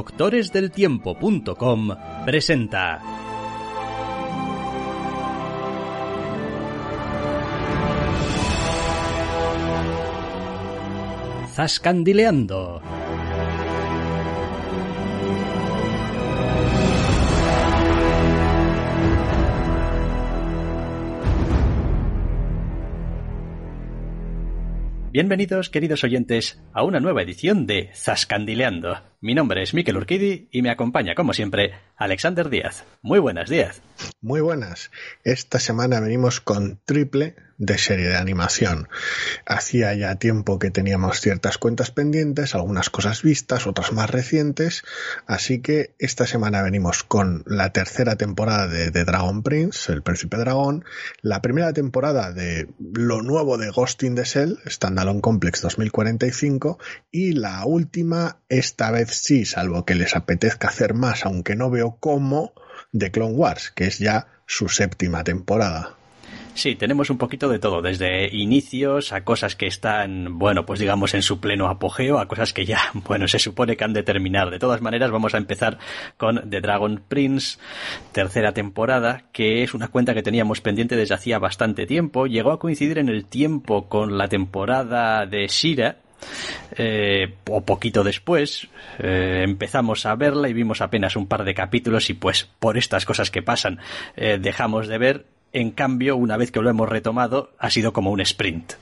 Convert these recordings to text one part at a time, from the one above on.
doctoresdeltiempo.com presenta Zascandileando. Bienvenidos, queridos oyentes, a una nueva edición de Zascandileando. Mi nombre es Miquel Urquidi y me acompaña, como siempre, Alexander Díaz. Muy buenas, Díaz. Muy buenas. Esta semana venimos con triple de serie de animación. Hacía ya tiempo que teníamos ciertas cuentas pendientes, algunas cosas vistas, otras más recientes, así que esta semana venimos con la tercera temporada de, The Dragon Prince, El Príncipe Dragón, la primera temporada de lo nuevo de Ghost in the Shell, Standalone Complex 2045, y la última, esta vez sí, salvo que les apetezca hacer más, aunque no veo cómo, de Clone Wars, que es ya su séptima temporada. Sí, tenemos un poquito de todo, desde inicios a cosas que están, bueno, pues digamos en su pleno apogeo, a cosas que ya, bueno, se supone que han de terminar. De todas maneras, vamos a empezar con The Dragon Prince, tercera temporada, que es una cuenta que teníamos pendiente desde hacía bastante tiempo. Llegó a coincidir en el tiempo con la temporada de Shira, eh, o poquito después eh, empezamos a verla y vimos apenas un par de capítulos y pues por estas cosas que pasan eh, dejamos de ver en cambio, una vez que lo hemos retomado, ha sido como un sprint.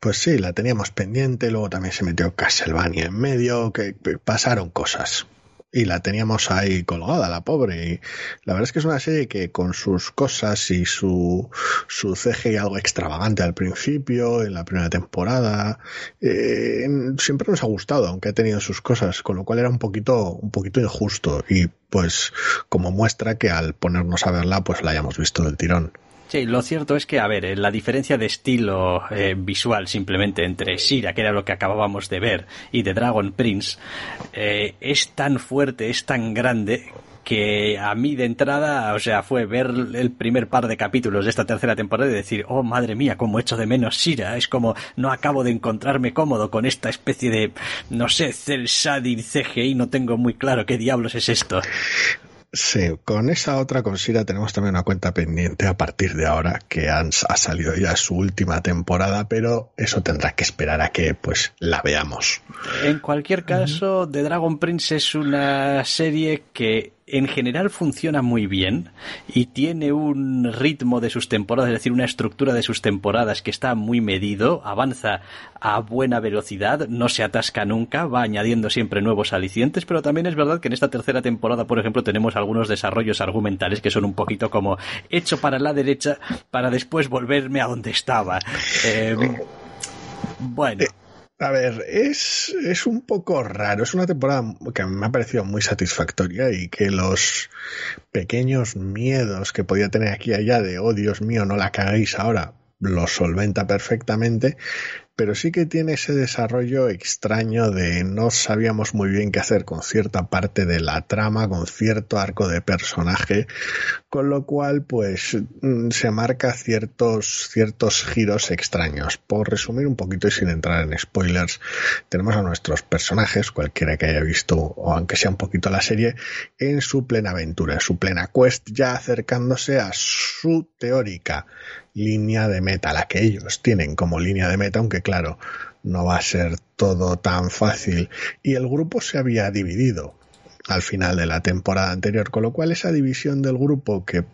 Pues sí, la teníamos pendiente, luego también se metió Castlevania en medio, que pasaron cosas y la teníamos ahí colgada, la pobre. Y la verdad es que es una serie que con sus cosas y su, su CG algo extravagante al principio, en la primera temporada, eh, siempre nos ha gustado, aunque ha tenido sus cosas, con lo cual era un poquito, un poquito injusto. Y pues como muestra que al ponernos a verla, pues la hayamos visto del tirón. Sí, lo cierto es que, a ver, eh, la diferencia de estilo eh, visual simplemente entre Shira, que era lo que acabábamos de ver, y The Dragon Prince, eh, es tan fuerte, es tan grande, que a mí de entrada, o sea, fue ver el primer par de capítulos de esta tercera temporada y decir, oh madre mía, cómo echo de menos Shira, es como no acabo de encontrarme cómodo con esta especie de, no sé, cel CGI, no tengo muy claro qué diablos es esto. Sí, con esa otra consiga tenemos también una cuenta pendiente a partir de ahora que han, ha salido ya su última temporada, pero eso tendrá que esperar a que pues la veamos. En cualquier caso, The Dragon Prince es una serie que en general funciona muy bien y tiene un ritmo de sus temporadas, es decir, una estructura de sus temporadas que está muy medido, avanza a buena velocidad, no se atasca nunca, va añadiendo siempre nuevos alicientes, pero también es verdad que en esta tercera temporada, por ejemplo, tenemos algunos desarrollos argumentales que son un poquito como hecho para la derecha para después volverme a donde estaba. Eh, bueno. A ver, es, es un poco raro. Es una temporada que me ha parecido muy satisfactoria y que los pequeños miedos que podía tener aquí y allá de, oh Dios mío, no la cagáis ahora, los solventa perfectamente, pero sí que tiene ese desarrollo extraño de no sabíamos muy bien qué hacer con cierta parte de la trama, con cierto arco de personaje, con lo cual pues mm, se marca ciertos, ciertos giros extraños. Por resumir un poquito y sin entrar en spoilers, tenemos a nuestros personajes, cualquiera que haya visto o aunque sea un poquito la serie, en su plena aventura, en su plena quest, ya acercándose a su teórica línea de meta, la que ellos tienen como línea de meta, aunque claro, no va a ser todo tan fácil. Y el grupo se había dividido al final de la temporada anterior, con lo cual esa división del grupo que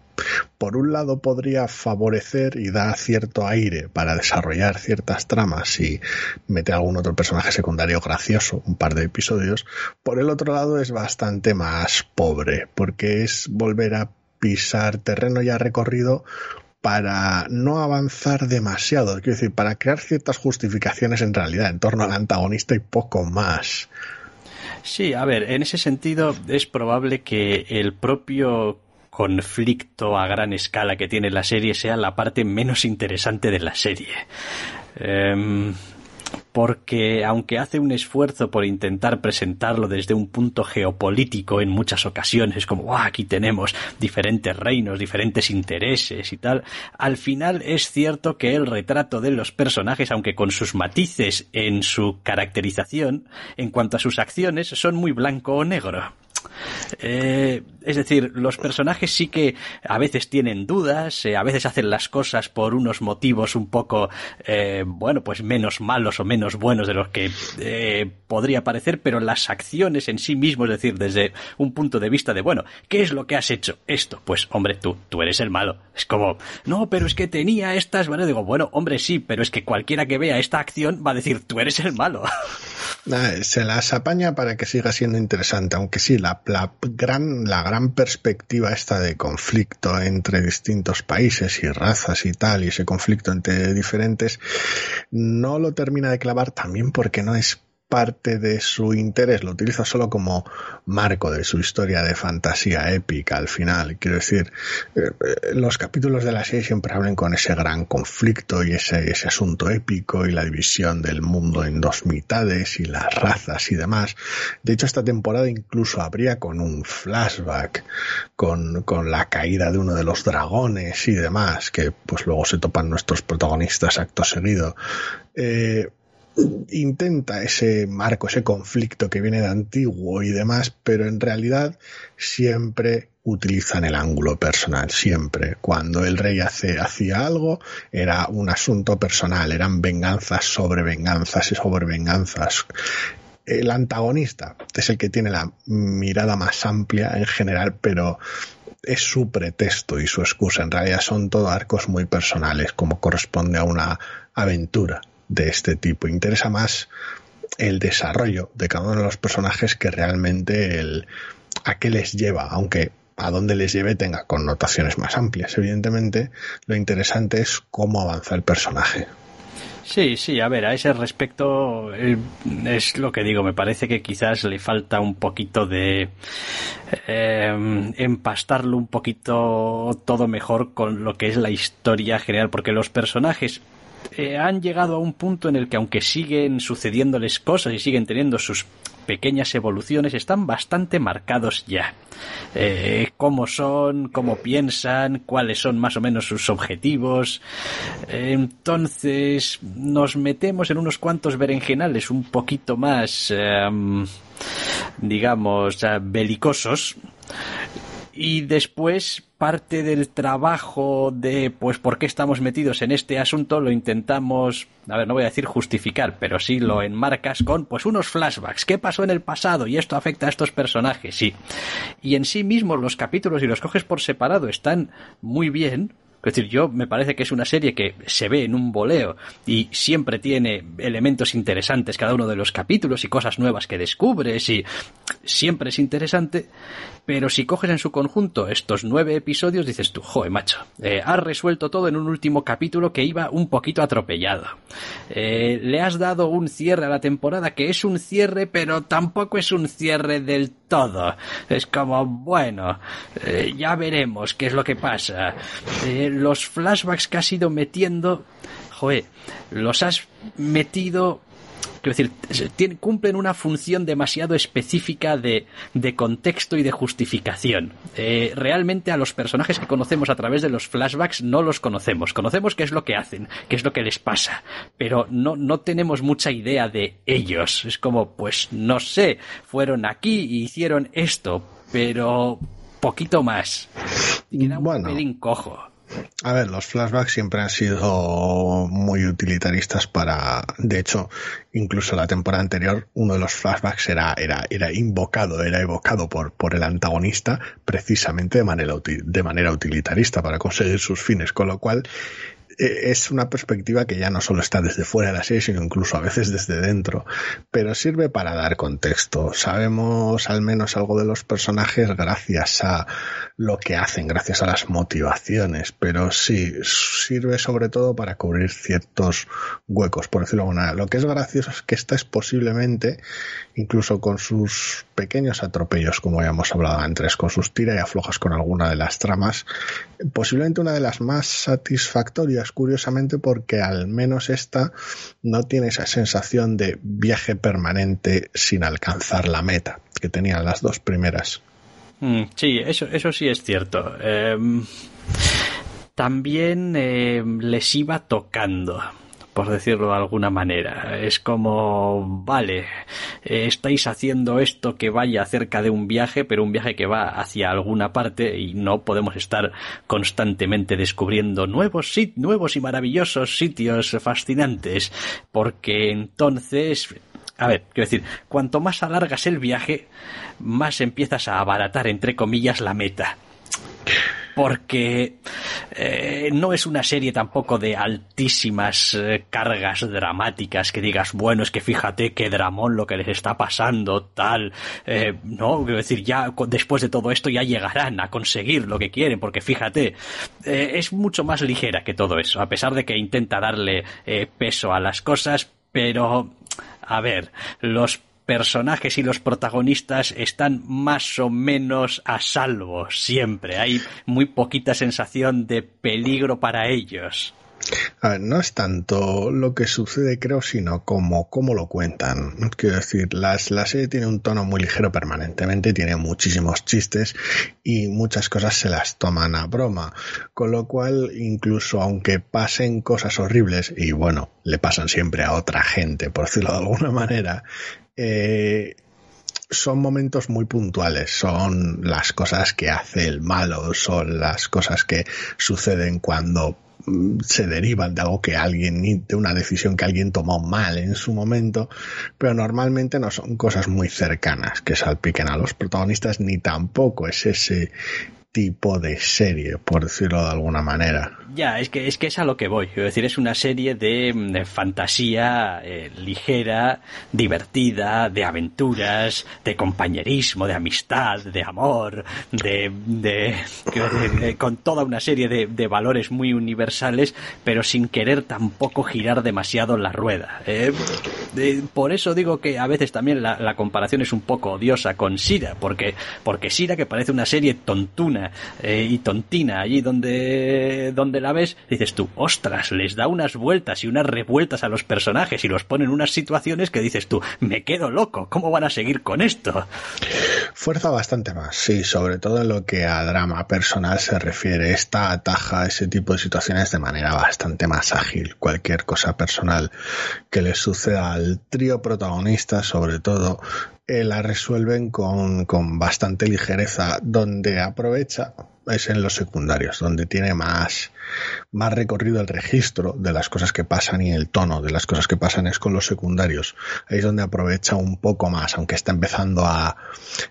por un lado podría favorecer y dar cierto aire para desarrollar ciertas tramas y meter algún otro personaje secundario gracioso, un par de episodios, por el otro lado es bastante más pobre, porque es volver a pisar terreno ya recorrido para no avanzar demasiado, quiero decir, para crear ciertas justificaciones en realidad en torno al antagonista y poco más. Sí, a ver, en ese sentido es probable que el propio conflicto a gran escala que tiene la serie sea la parte menos interesante de la serie. Em, porque aunque hace un esfuerzo por intentar presentarlo desde un punto geopolítico en muchas ocasiones, como aquí tenemos diferentes reinos, diferentes intereses y tal, al final es cierto que el retrato de los personajes, aunque con sus matices en su caracterización, en cuanto a sus acciones, son muy blanco o negro. Eh, es decir, los personajes sí que a veces tienen dudas, eh, a veces hacen las cosas por unos motivos un poco, eh, bueno, pues menos malos o menos buenos de los que podría parecer, pero las acciones en sí mismo, es decir, desde un punto de vista de, bueno, ¿qué es lo que has hecho? Esto, pues, hombre, tú, tú eres el malo. Es como, no, pero es que tenía estas, bueno, digo, bueno, hombre, sí, pero es que cualquiera que vea esta acción va a decir, tú eres el malo. Se las apaña para que siga siendo interesante, aunque sí, la, la, gran, la gran perspectiva esta de conflicto entre distintos países y razas y tal, y ese conflicto entre diferentes, no lo termina de clavar también porque no es parte de su interés, lo utiliza solo como marco de su historia de fantasía épica al final. Quiero decir, eh, eh, los capítulos de la serie siempre hablan con ese gran conflicto y ese, ese asunto épico y la división del mundo en dos mitades y las razas y demás. De hecho, esta temporada incluso habría con un flashback con, con la caída de uno de los dragones y demás, que pues luego se topan nuestros protagonistas acto seguido. Eh, intenta ese marco, ese conflicto que viene de antiguo y demás, pero en realidad siempre utilizan el ángulo personal, siempre. Cuando el rey hace, hacía algo, era un asunto personal, eran venganzas sobre venganzas y sobre venganzas. El antagonista es el que tiene la mirada más amplia en general, pero es su pretexto y su excusa. En realidad son todo arcos muy personales, como corresponde a una aventura de este tipo. Interesa más el desarrollo de cada uno de los personajes que realmente el a qué les lleva, aunque a dónde les lleve tenga connotaciones más amplias. Evidentemente, lo interesante es cómo avanza el personaje. Sí, sí, a ver, a ese respecto eh, es lo que digo, me parece que quizás le falta un poquito de eh, empastarlo un poquito todo mejor con lo que es la historia general, porque los personajes eh, han llegado a un punto en el que aunque siguen sucediéndoles cosas y siguen teniendo sus pequeñas evoluciones están bastante marcados ya. Eh, cómo son, cómo piensan, cuáles son más o menos sus objetivos. entonces nos metemos en unos cuantos berenjenales un poquito más, em, digamos, belicosos y después parte del trabajo de pues por qué estamos metidos en este asunto lo intentamos, a ver, no voy a decir justificar, pero sí lo enmarcas con pues unos flashbacks, qué pasó en el pasado y esto afecta a estos personajes, sí. Y en sí mismos los capítulos y los coges por separado están muy bien, es decir, yo me parece que es una serie que se ve en un boleo y siempre tiene elementos interesantes cada uno de los capítulos y cosas nuevas que descubres y siempre es interesante, pero si coges en su conjunto estos nueve episodios dices tú, joder, macho, eh, has resuelto todo en un último capítulo que iba un poquito atropellado. Eh, le has dado un cierre a la temporada que es un cierre, pero tampoco es un cierre del todo. Es como, bueno, eh, ya veremos qué es lo que pasa. Los flashbacks que has ido metiendo, joder, los has metido quiero decir, cumplen una función demasiado específica de, de contexto y de justificación. Eh, realmente a los personajes que conocemos a través de los flashbacks no los conocemos. Conocemos qué es lo que hacen, qué es lo que les pasa, pero no, no tenemos mucha idea de ellos. Es como, pues, no sé, fueron aquí y hicieron esto, pero poquito más. Y un pelín cojo. A ver, los flashbacks siempre han sido muy utilitaristas para, de hecho, incluso la temporada anterior, uno de los flashbacks era, era, era invocado, era evocado por, por el antagonista precisamente de manera, de manera utilitarista para conseguir sus fines, con lo cual es una perspectiva que ya no solo está desde fuera de la serie, sino incluso a veces desde dentro, pero sirve para dar contexto. Sabemos al menos algo de los personajes gracias a lo que hacen, gracias a las motivaciones, pero sí, sirve sobre todo para cubrir ciertos huecos, por decirlo de alguna. Lo que es gracioso es que esta es posiblemente, incluso con sus pequeños atropellos, como ya hablado antes, con sus tira y aflojas con alguna de las tramas, posiblemente una de las más satisfactorias curiosamente porque al menos esta no tiene esa sensación de viaje permanente sin alcanzar la meta que tenían las dos primeras. Mm, sí, eso, eso sí es cierto. Em, también em, les iba tocando por decirlo de alguna manera. Es como, vale, eh, estáis haciendo esto que vaya acerca de un viaje, pero un viaje que va hacia alguna parte y no podemos estar constantemente descubriendo nuevos, nuevos y maravillosos sitios fascinantes, porque entonces a ver, quiero decir, cuanto más alargas el viaje, más empiezas a abaratar, entre comillas, la meta porque eh, no es una serie tampoco de altísimas eh, cargas dramáticas que digas, bueno, es que fíjate qué dramón lo que les está pasando, tal, eh, no, quiero decir, ya después de todo esto ya llegarán a conseguir lo que quieren, porque fíjate, es mucho más ligera que todo eso, a pesar de que intenta darle peso a las cosas, pero, a ver, los personajes y los protagonistas están más o menos a salvo siempre. Hay muy poquita sensación de peligro para ellos. A ver, no es tanto lo que sucede, creo, sino como cómo lo cuentan. Quiero decir, la serie tiene un tono muy ligero permanentemente, tiene muchísimos chistes y muchas cosas se las toman a broma. Con lo cual, incluso aunque pasen cosas horribles, y bueno, le pasan siempre a otra gente, por decirlo de alguna manera, eh, son momentos muy puntuales, son las cosas que hace el malo, son las cosas que suceden cuando mm, se derivan de algo que alguien, de una decisión que alguien tomó mal en su momento, pero normalmente no son cosas muy cercanas que salpiquen a los protagonistas, ni tampoco es ese tipo de serie, por decirlo de alguna manera. Ya, es que es que es a lo que voy. Quiero decir, es una serie de, fantasía eh, ligera, divertida, de aventuras, de compañerismo, de amistad, de amor, de, de, con toda una serie de, valores muy universales, pero sin querer tampoco girar demasiado la rueda. Eh, por eso digo que a veces también la, la, comparación es un poco odiosa con Sira, porque porque Sira que parece una serie tontuna eh, y tontina allí donde, donde la ves, dices tú, ostras, les da unas vueltas y unas revueltas a los personajes y los pone en unas situaciones que dices tú, me quedo loco, ¿cómo van a seguir con esto? Fuerza bastante más, sí, sobre todo en lo que a drama personal se refiere. Esta ataja ese tipo de situaciones de manera bastante más ágil. Cualquier cosa personal que le suceda al trío protagonista, sobre todo, eh, la resuelven con, con bastante ligereza, donde aprovecha es en los secundarios, donde tiene más, más recorrido el registro de las cosas que pasan y el tono de las cosas que pasan es con los secundarios. Ahí es donde aprovecha un poco más, aunque está empezando a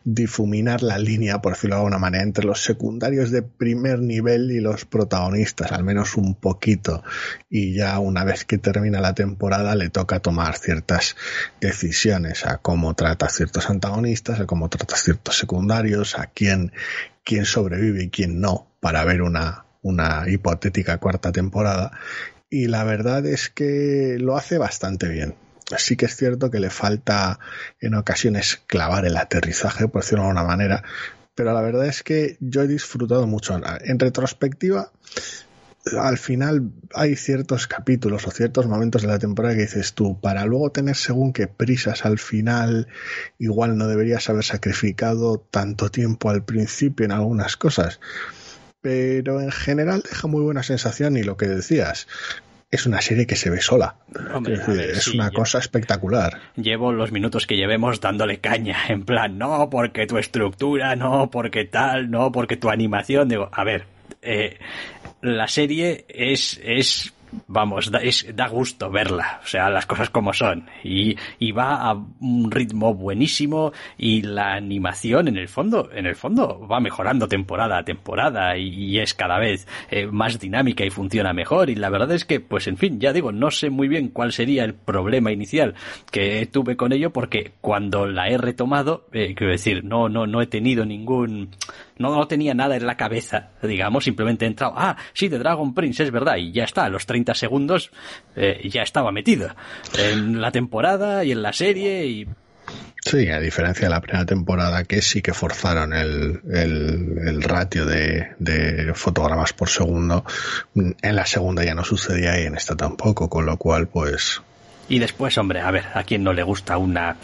difuminar la línea, por decirlo de alguna manera, entre los secundarios de primer nivel y los protagonistas, al menos un poquito. Y ya una vez que termina la temporada le toca tomar ciertas decisiones a cómo trata ciertos antagonistas, a cómo trata ciertos secundarios, a quién quién sobrevive y quién no para ver una, una hipotética cuarta temporada. Y la verdad es que lo hace bastante bien. Sí que es cierto que le falta en ocasiones clavar el aterrizaje, por decirlo de alguna manera, pero la verdad es que yo he disfrutado mucho. En retrospectiva, al final hay ciertos capítulos o ciertos momentos de la temporada que dices tú, para luego tener según qué prisas al final, igual no deberías haber sacrificado tanto tiempo al principio en algunas cosas. Pero en general deja muy buena sensación y lo que decías, es una serie que se ve sola. es, una cosa espectacular. Llevo los minutos que llevemos dándole caña, en plan, no porque tu estructura, no porque tal, no porque tu animación. Digo, a ver, eh, la serie es, es vamos, da, es, da gusto verla, o sea, las cosas como son. Y, y, va a un ritmo buenísimo y la animación en el fondo, en el fondo va mejorando temporada a temporada y, es cada vez eh, más dinámica y funciona mejor. Y la verdad es que, pues en fin, ya digo, no sé muy bien cuál sería el problema inicial que tuve con ello porque cuando la he retomado, eh, quiero decir, no, no, no he tenido ningún, no, no tenía nada en la cabeza, digamos, simplemente he entrado, ah, sí, de Dragon Prince, es verdad, y ya está, a los 30 segundos eh, ya estaba metido en la temporada y en la serie y Sí, a diferencia de la primera temporada que sí que forzaron el, el, ratio de, de, fotogramas por segundo, en la segunda ya no sucedía y en esta tampoco, con lo cual pues y después, hombre, a ver, ¿a quién no le gusta una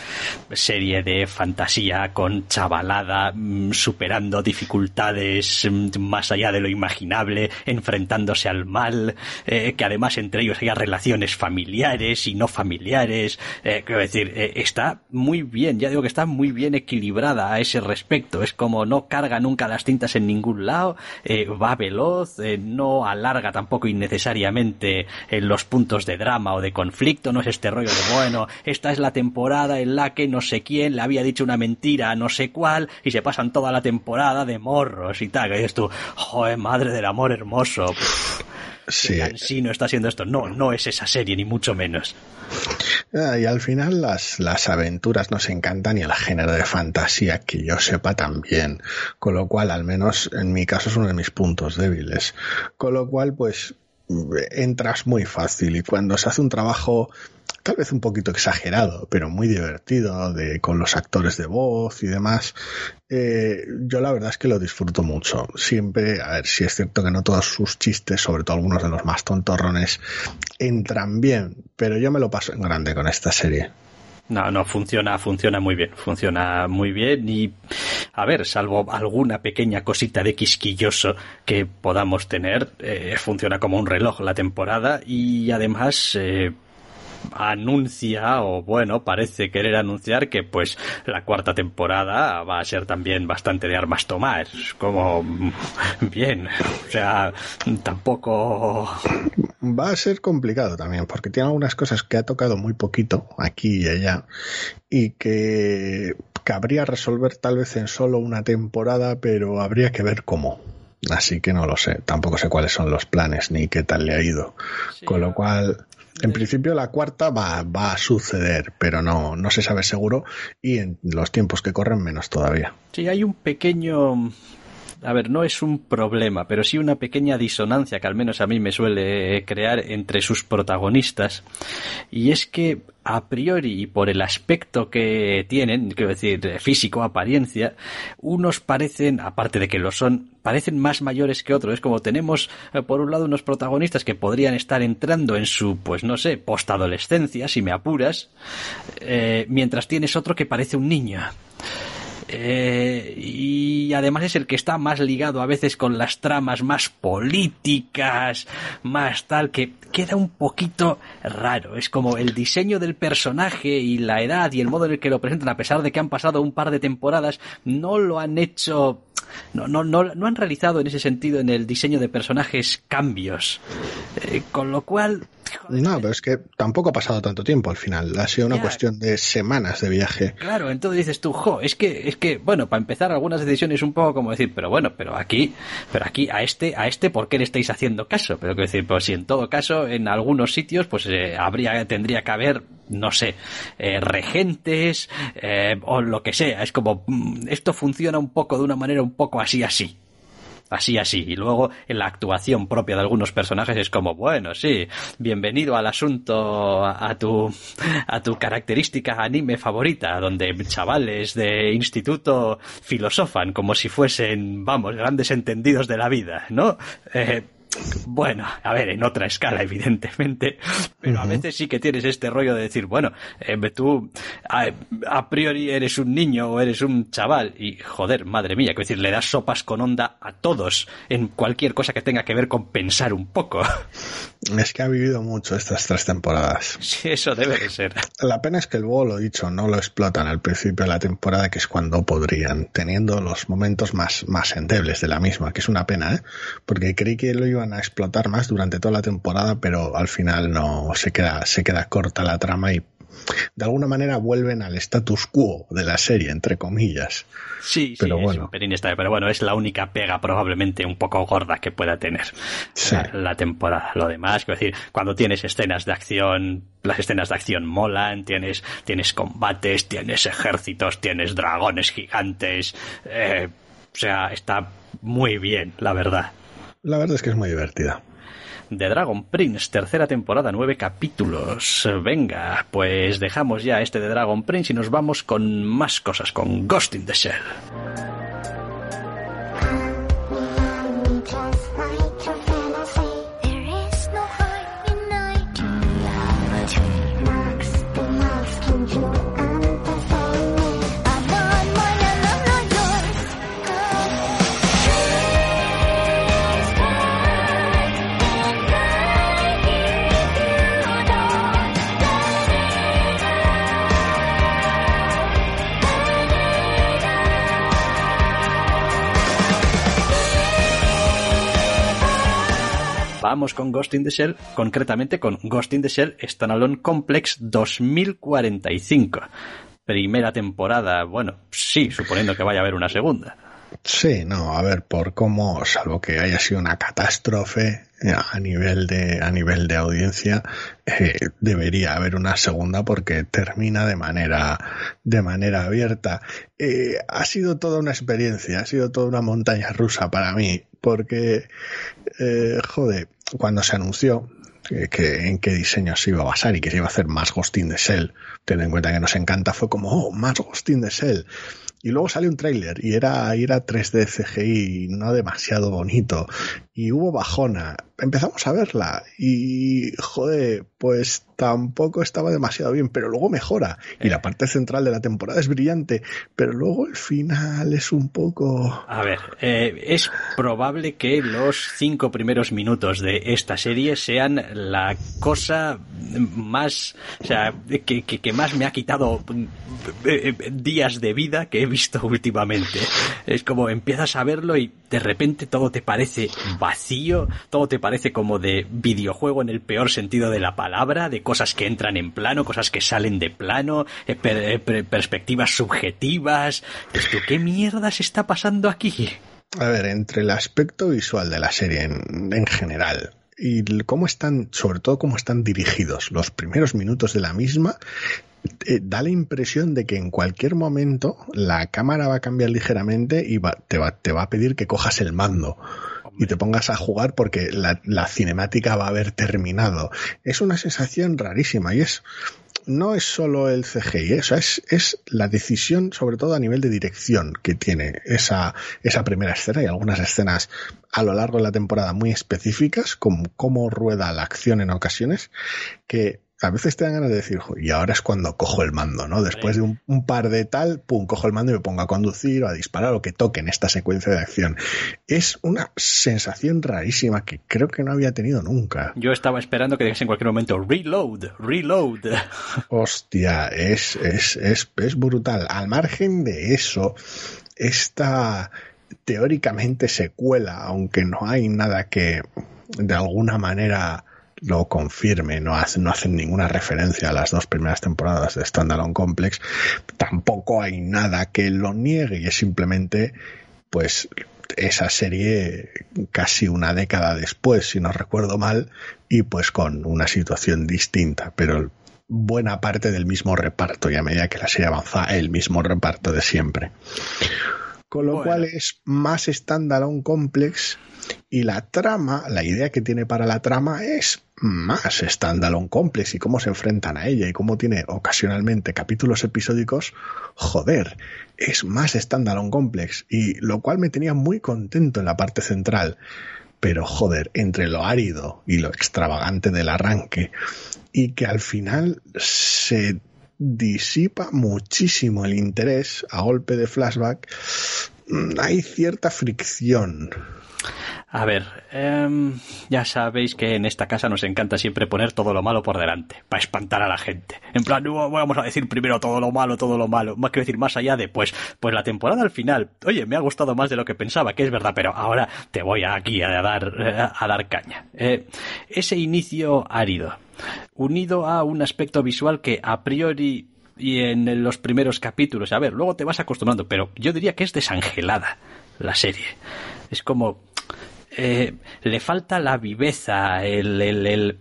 serie de fantasía con chavalada, mm, superando dificultades mm, más allá de lo imaginable, enfrentándose al mal, eh, que además entre ellos haya relaciones familiares y no familiares? Eh, quiero decir, eh, está muy bien, ya digo que está muy bien equilibrada a ese respecto. Es como no carga nunca las tintas en ningún lado, va veloz, no alarga tampoco innecesariamente en los puntos de drama o de conflicto, no es este rollo de, bueno, esta es la temporada en la que no sé quién le había dicho una mentira a no sé cuál y se pasan toda la temporada de morros y tal. Que dices tú, joder, madre del amor hermoso. Sí. sí, no está siendo esto. No, no es esa serie, ni mucho menos. Ah, y al final las, las aventuras nos encantan y el género de fantasía que yo sepa también. Con lo cual, al menos en mi caso, es uno de mis puntos débiles. Con lo cual, pues entras muy fácil y cuando se hace un trabajo tal vez un poquito exagerado, pero muy divertido, de, con los actores de voz y demás. Eh, yo la verdad es que lo disfruto mucho. Siempre, a ver, si es cierto que no todos sus chistes, sobre todo algunos de los más tontorrones, entran bien, pero yo me lo paso en grande con esta serie. No, no, funciona, funciona muy bien, funciona muy bien y, a ver, salvo alguna pequeña cosita de quisquilloso que podamos tener, eh, funciona como un reloj la temporada y además, eh, anuncia o bueno parece querer anunciar que pues la cuarta temporada va a ser también bastante de armas tomar como bien o sea tampoco va a ser complicado también porque tiene algunas cosas que ha tocado muy poquito aquí y allá y que cabría resolver tal vez en solo una temporada pero habría que ver cómo Así que no lo sé, tampoco sé cuáles son los planes ni qué tal le ha ido. Con lo cual, en principio la cuarta va, va a suceder, pero no, no se sabe seguro y en los tiempos que corren menos todavía. Sí, hay un pequeño a ver, no es un problema, pero sí una pequeña disonancia que al menos a mí me suele crear entre sus protagonistas. Y es que a priori y por el aspecto que tienen, quiero decir, físico, apariencia, unos parecen, aparte de que lo son, parecen más mayores que otros. Es como tenemos, eh, por un lado, unos protagonistas que podrían estar entrando en su, pues no sé, postadolescencia, si me apuras, eh, mientras tienes otro que parece un niño. Eh, y además es el que está más ligado a veces con las tramas más políticas, más tal, que queda un poquito raro. Es como el diseño del personaje y la edad y el modo en el que lo presentan, a pesar de que han pasado un par de temporadas, no lo han hecho no, no, no, no han realizado en ese sentido en el diseño de personajes cambios. Eh, con lo cual, no, pero es que tampoco ha pasado tanto tiempo al final. Ha sido una cuestión de semanas de viaje. Claro, entonces dices tú, jo, es que, es que, bueno, para empezar, algunas decisiones un poco como decir, pero bueno, pero aquí, pero aquí, a este, a este, ¿por qué le estáis haciendo caso? Pero que decir, pues si en todo caso, en algunos sitios, pues eh, habría, tendría que haber, no sé, eh, regentes, eh, o lo que sea. Es como, mm, esto funciona un poco de una manera un poco así, así así, así. Y luego en la actuación propia de algunos personajes es como, bueno, sí, bienvenido al asunto, a, tu, a tu característica anime favorita, donde chavales de instituto filosofan como si fuesen, vamos, grandes entendidos de la vida, ¿no? Eh, bueno, a ver, en otra escala, evidentemente, pero a veces sí que tienes este rollo de decir, bueno, eh, tú a, priori eres un niño o eres un chaval y, joder, madre mía, que decir, le das sopas con onda a todos en cualquier cosa que tenga que ver con pensar un poco. Es que ha vivido mucho estas tres temporadas. Sí, eso debe de ser. La pena es que luego, lo dicho, no lo explotan al principio de la temporada, que es cuando podrían, teniendo los momentos más, más endebles de la misma, que es una pena, ¿eh? Porque creí que lo iban a explotar más durante toda la temporada, pero al final no se queda, se queda corta la trama y de alguna manera vuelven al status quo de la serie, entre comillas. Sí, pero bueno. Es pero bueno, es la única pega probablemente un poco gorda que pueda tener la, temporada. Lo demás, quiero decir, cuando tienes escenas de acción, las escenas de acción molan, tienes, tienes combates, tienes ejércitos, tienes dragones gigantes, eh, o sea, está muy bien, la verdad. La verdad es que es muy divertida. The Dragon Prince, tercera temporada, nueve capítulos. Venga, pues dejamos ya este de Dragon Prince y nos vamos con más cosas, con Ghost in the Shell. Vamos con Ghost in the Shell, concretamente con Ghost in the Shell Standalone Complex 2045. Primera temporada, bueno, sí, suponiendo que vaya a haber una segunda. Sí, no, a ver, por cómo, salvo que haya sido una catástrofe eh, a nivel de, a nivel de audiencia, eh, debería haber una segunda porque termina de manera, de manera abierta. Eh, ha sido toda una experiencia, ha sido toda una montaña rusa para mí, porque, joder, cuando se anunció que, en qué diseño se iba a basar y que se iba a hacer más Ghosting de Shell, teniendo en cuenta que nos encanta, fue como, oh, más Ghosting de Shell. Y luego salió un tráiler y era, era 3D CGI, no demasiado bonito. Y hubo bajona. Empezamos a verla y, joder, pues tampoco estaba demasiado bien, pero luego mejora. Y la parte central de la temporada es brillante, pero luego el final es un poco... A ver, eh, es probable que los cinco primeros minutos de esta serie sean la cosa más, o sea, que, que más me ha quitado eh, eh, días de vida que he visto últimamente. Es como empiezas a verlo y de repente todo te parece vacío, todo te parece como de videojuego en el peor sentido de la palabra, de cosas que entran en plano, cosas que salen de plano, eh, perspectivas subjetivas. Esto, ¿qué mierda se está pasando aquí? A ver, entre el aspecto visual de la serie en, en general, y cómo están, sobre todo cómo están dirigidos los primeros minutos de la misma, eh, da la impresión de que en cualquier momento la cámara va a cambiar ligeramente y te, va, te va a pedir que cojas el mando y te pongas a jugar porque la, cinemática va a haber terminado. Es una sensación rarísima y es no es solo el CGI, ¿eh? es, es la decisión, sobre todo a nivel de dirección, que tiene esa, esa primera escena y algunas escenas a lo largo de la temporada muy específicas, como cómo rueda la acción en ocasiones, que a veces te dan ganas de decir, y ahora es cuando cojo el mando, ¿no? Después de un, par de tal, pum, cojo el mando y me pongo a conducir o a disparar o que toque en esta secuencia de acción. Es una sensación rarísima que creo que no había tenido nunca. Yo estaba esperando que dijese en cualquier momento, reload, reload. Hostia, es, es, es, es brutal. Al margen de eso, esta teóricamente secuela, aunque no hay nada que de alguna manera lo confirme, no, hacen, no hacen ninguna referencia a las dos primeras temporadas de Standalone Complex, tampoco hay nada que lo niegue y es simplemente pues esa serie casi una década después, si no recuerdo mal, y pues con una situación distinta, pero buena parte del mismo reparto y a medida que la serie avanza el mismo reparto de siempre. Con lo cual es más standalone complex y la trama, la idea que tiene para la trama es más standalone complex y cómo se enfrentan a ella y cómo tiene ocasionalmente capítulos episódicos, joder, es más standalone complex y lo cual me tenía muy contento en la parte central. Pero joder, entre lo árido y lo extravagante del arranque y que al final se disipa muchísimo el interés a golpe de flashback, mm, hay cierta fricción. A ver, em, ya sabéis que en esta casa nos encanta siempre poner todo lo malo por delante, para espantar a la gente. En plan, no vamos a decir primero todo lo malo, todo lo malo, más que decir más allá de, pues, pues la temporada al final, oye, me ha gustado más de lo que pensaba, que es verdad, pero ahora te voy aquí a dar, a dar caña. Eh, ese inicio árido, unido a un aspecto visual que a priori y en los primeros capítulos, a ver, luego te vas acostumbrando, pero yo diría que es desangelada la serie. Es como, eh, le falta la viveza, el, el, el,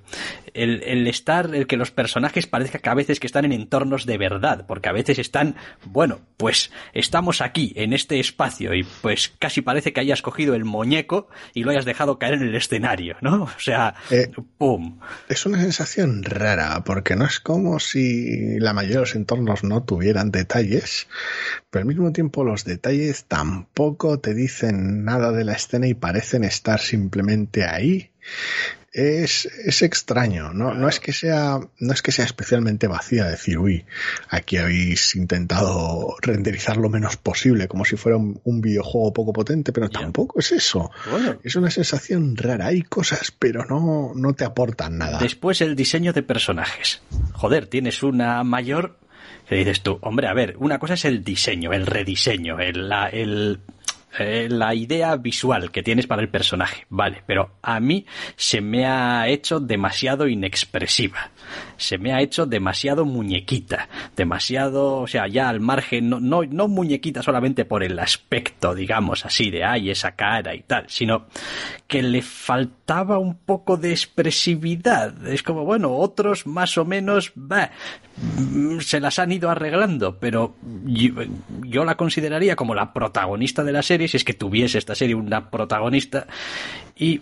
el, estar, el que los personajes parezca que a veces que están en entornos de verdad, porque a veces están, bueno, pues estamos aquí, en este espacio, y pues casi parece que hayas cogido el muñeco y lo hayas dejado caer en el escenario, ¿no? O sea, eh, ¡pum! Es una sensación rara, porque no es como si la mayoría de los entornos no tuvieran detalles, pero al mismo tiempo los detalles tampoco te dicen nada de la escena y parecen estar simplemente ahí es, es extraño, ¿no? No es que sea, no es que sea especialmente vacía decir, uy, aquí habéis intentado renderizar lo menos posible, como si fuera un, videojuego poco potente, pero tampoco es eso. Es una sensación rara. Hay cosas, pero no, no te aportan nada. Después el diseño de personajes. Joder, tienes una mayor que dices tú, hombre, a ver, una cosa es el diseño, el rediseño, el, la, el eh, la idea visual que tienes para el personaje, vale, pero a mí se me ha hecho demasiado inexpresiva, se me ha hecho demasiado muñequita, demasiado, o sea, ya al margen, no, no, no muñequita solamente por el aspecto, digamos así, de ay, esa cara y tal, sino que le faltaba un poco de expresividad. Es como, bueno, otros más o menos, bah, se las han ido arreglando, pero yo, la consideraría como la protagonista de la serie, si es que tuviese esta serie una protagonista, y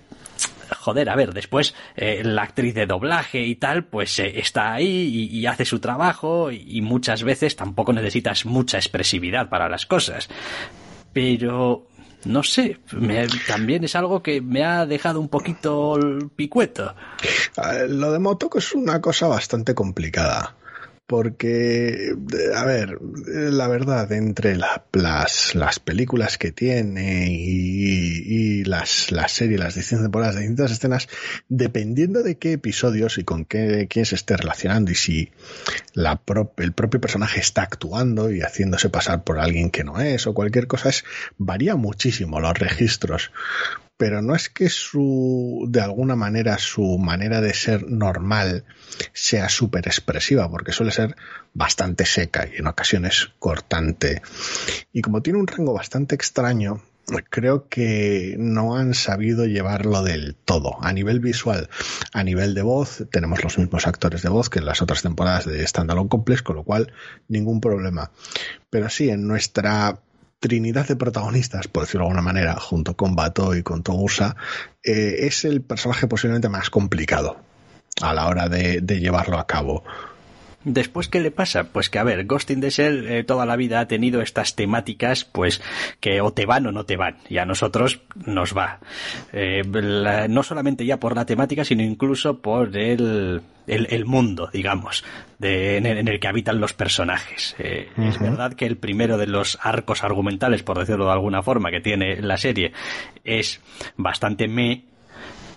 joder, a ver, después eh, la actriz de doblaje y tal, pues eh, está ahí y, hace su trabajo y, muchas veces tampoco necesitas mucha expresividad para las cosas. Pero, no sé, también es algo que me ha dejado un poquito el picueto. Lo de Motoko es una cosa bastante complicada porque, a ver, la verdad, entre las, las películas que tiene y, las, las series, las distintas temporadas, las distintas escenas, dependiendo de qué episodios y con qué, quién se esté relacionando y si la el propio personaje está actuando y haciéndose pasar por alguien que no es o cualquier cosa, es, varía muchísimo los registros pero no es que su, de alguna manera, su manera de ser normal sea súper expresiva, porque suele ser bastante seca y en ocasiones cortante. Y como tiene un rango bastante extraño, creo que no han sabido llevarlo del todo. A nivel visual, a nivel de voz, tenemos los mismos actores de voz que en las otras temporadas de Standalone Complex, con lo cual ningún problema. Pero sí, en nuestra trinidad de protagonistas, por decirlo de alguna manera, junto con Bato y con Togusa, eh, es el personaje posiblemente más complicado a la hora de, llevarlo a cabo. Después, ¿qué le pasa? Pues que, a ver, Ghost in the Shell eh, toda la vida ha tenido estas temáticas, pues, que o te van o no te van, y a nosotros nos va. Eh, no solamente ya por la temática, sino incluso por el, el, mundo, digamos, de, en, el, que habitan los personajes. Eh, es verdad que el primero de los arcos argumentales, por decirlo de alguna forma, que tiene la serie es bastante me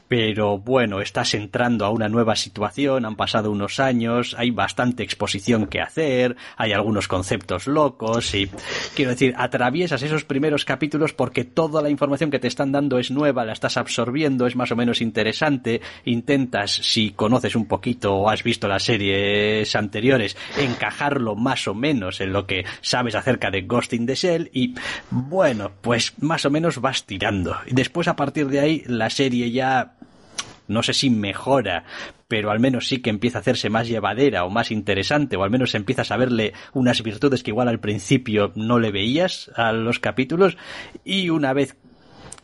pero bueno, estás entrando a una nueva situación, han pasado unos años, hay bastante exposición que hacer, hay algunos conceptos locos y quiero decir, atraviesas esos primeros capítulos porque toda la información que te están dando es nueva, la estás absorbiendo, es más o menos interesante, intentas, si conoces un poquito o has visto las series anteriores, encajarlo más o menos en lo que sabes acerca de Ghost in the Shell y bueno, pues más o menos vas tirando. Después a partir de ahí la serie ya no sé si mejora, pero al menos sí que empieza a hacerse más llevadera o más interesante, o al menos empiezas a verle unas virtudes que igual al principio no le veías a los capítulos, y una vez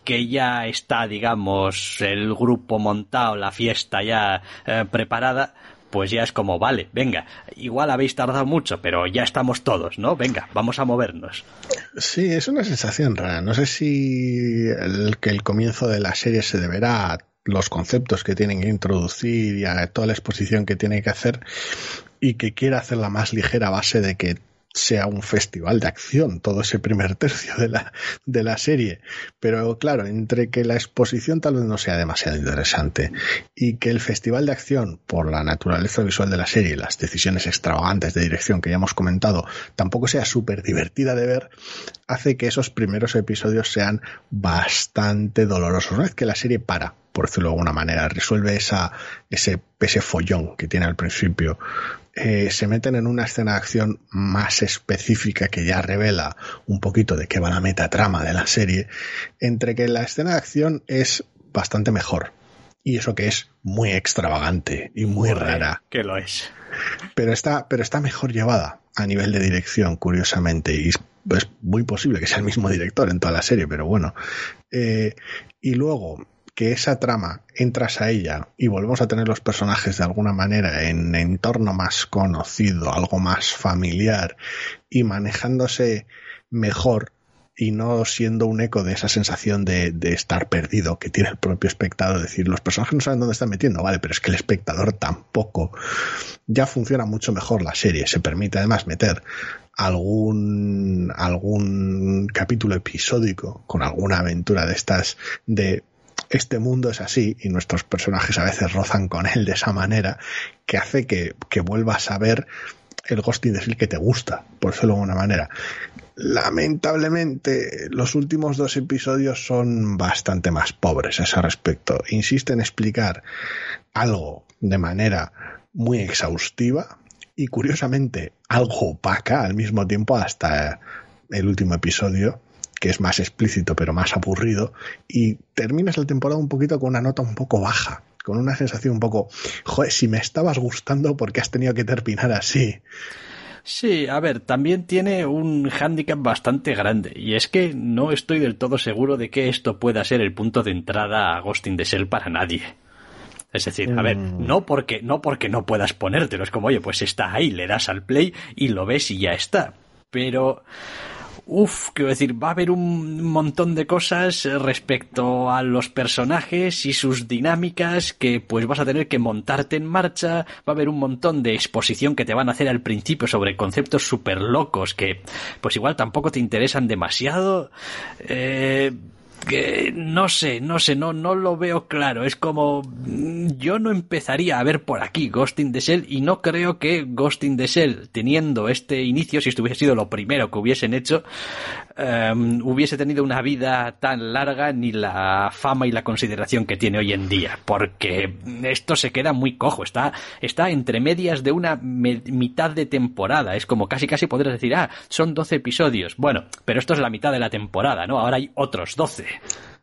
que ya está, digamos, el grupo montado, la fiesta ya eh, preparada, pues ya es como, vale, venga, igual habéis tardado mucho, pero ya estamos todos, ¿no? Venga, vamos a movernos. Sí, es una sensación rara. No sé si el, que el comienzo de la serie se deberá los conceptos que tienen que introducir y a toda la exposición que tiene que hacer y que quiera hacerla más ligera a base de que sea un festival de acción, todo ese primer tercio de la, de la serie. Pero claro, entre que la exposición tal vez no sea demasiado interesante y que el festival de acción, por la naturaleza visual de la serie y las decisiones extravagantes de dirección que ya hemos comentado, tampoco sea súper divertida de ver, hace que esos primeros episodios sean bastante dolorosos. Una vez que la serie para, por decirlo de alguna manera, resuelve esa, ese, ese follón que tiene al principio eh, se meten en una escena de acción más específica que ya revela un poquito de qué va la metatrama de la serie, entre que la escena de acción es bastante mejor Y eso que es muy extravagante y muy rara. Que lo es. Pero está, pero está mejor llevada a nivel de dirección, curiosamente. Y es muy posible que sea el mismo director en toda la serie, pero bueno. Eh, y luego, que esa trama entras a ella y volvemos a tener los personajes de alguna manera en entorno más conocido, algo más familiar y manejándose mejor y no siendo un eco de esa sensación de, de, estar perdido que tiene el propio espectador. Es decir, los personajes no saben dónde están metiendo, vale, pero es que el espectador tampoco. Ya funciona mucho mejor la serie. Se permite además meter algún, algún capítulo episódico con alguna aventura de estas de este mundo es así y nuestros personajes a veces rozan con él de esa manera que hace que, que vuelvas a ver el ghosting de que te gusta, por decirlo de alguna manera. Lamentablemente, los últimos dos episodios son bastante más pobres a ese respecto. Insiste en explicar algo de manera muy exhaustiva y curiosamente algo opaca al mismo tiempo hasta el último episodio que es más explícito pero más aburrido, y terminas la temporada un poquito con una nota un poco baja, con una sensación un poco, joder, si me estabas gustando, porque has tenido que terminar así? Sí, a ver, también tiene un hándicap bastante grande, y es que no estoy del todo seguro de que esto pueda ser el punto de entrada a Ghost in the Shell para nadie. Es decir, a ver, mm. no porque, no porque no puedas ponértelo, es como, oye, pues está ahí, le das al play y lo ves y ya está. Pero Uf, quiero decir, va a haber un montón de cosas respecto a los personajes y sus dinámicas que pues vas a tener que montarte en marcha, va a haber un montón de exposición que te van a hacer al principio sobre conceptos súper locos que pues igual tampoco te interesan demasiado. Eh, que no sé, no sé, no, no lo veo claro. Es como mm, yo no empezaría a ver por aquí Ghost in the Shell y no creo que Ghost in the Shell, teniendo este inicio, si esto hubiese sido lo primero que hubiesen hecho, em, hubiese tenido una vida tan larga ni la fama y la consideración que tiene hoy en día. Porque esto se queda muy cojo, está, está entre medias de una mitad de temporada. Es como casi casi podrías decir, ah, son 12 episodios. Bueno, pero esto es la mitad de la temporada, ¿no? Ahora hay otros 12.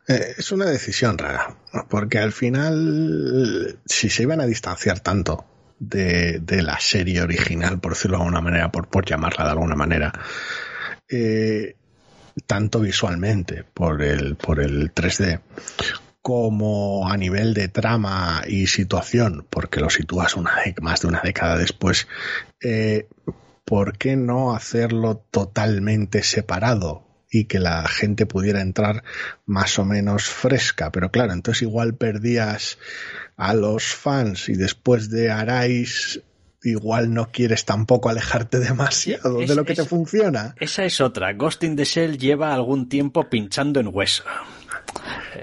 Eh, es una decisión rara, porque al final, si se iban a distanciar tanto de, la serie original, por decirlo de alguna manera, por, llamarla de alguna manera, eh, tanto visualmente por el, por el 3D, como a nivel de trama y situación, porque lo sitúas una más de una década después, eh, ¿por qué no hacerlo totalmente separado? Y que la gente pudiera entrar más o menos fresca. Pero claro, entonces igual perdías a los fans y después de Arais igual no quieres tampoco alejarte demasiado de lo que te funciona. Esa es otra. Ghost in the Shell lleva algún tiempo pinchando en hueso.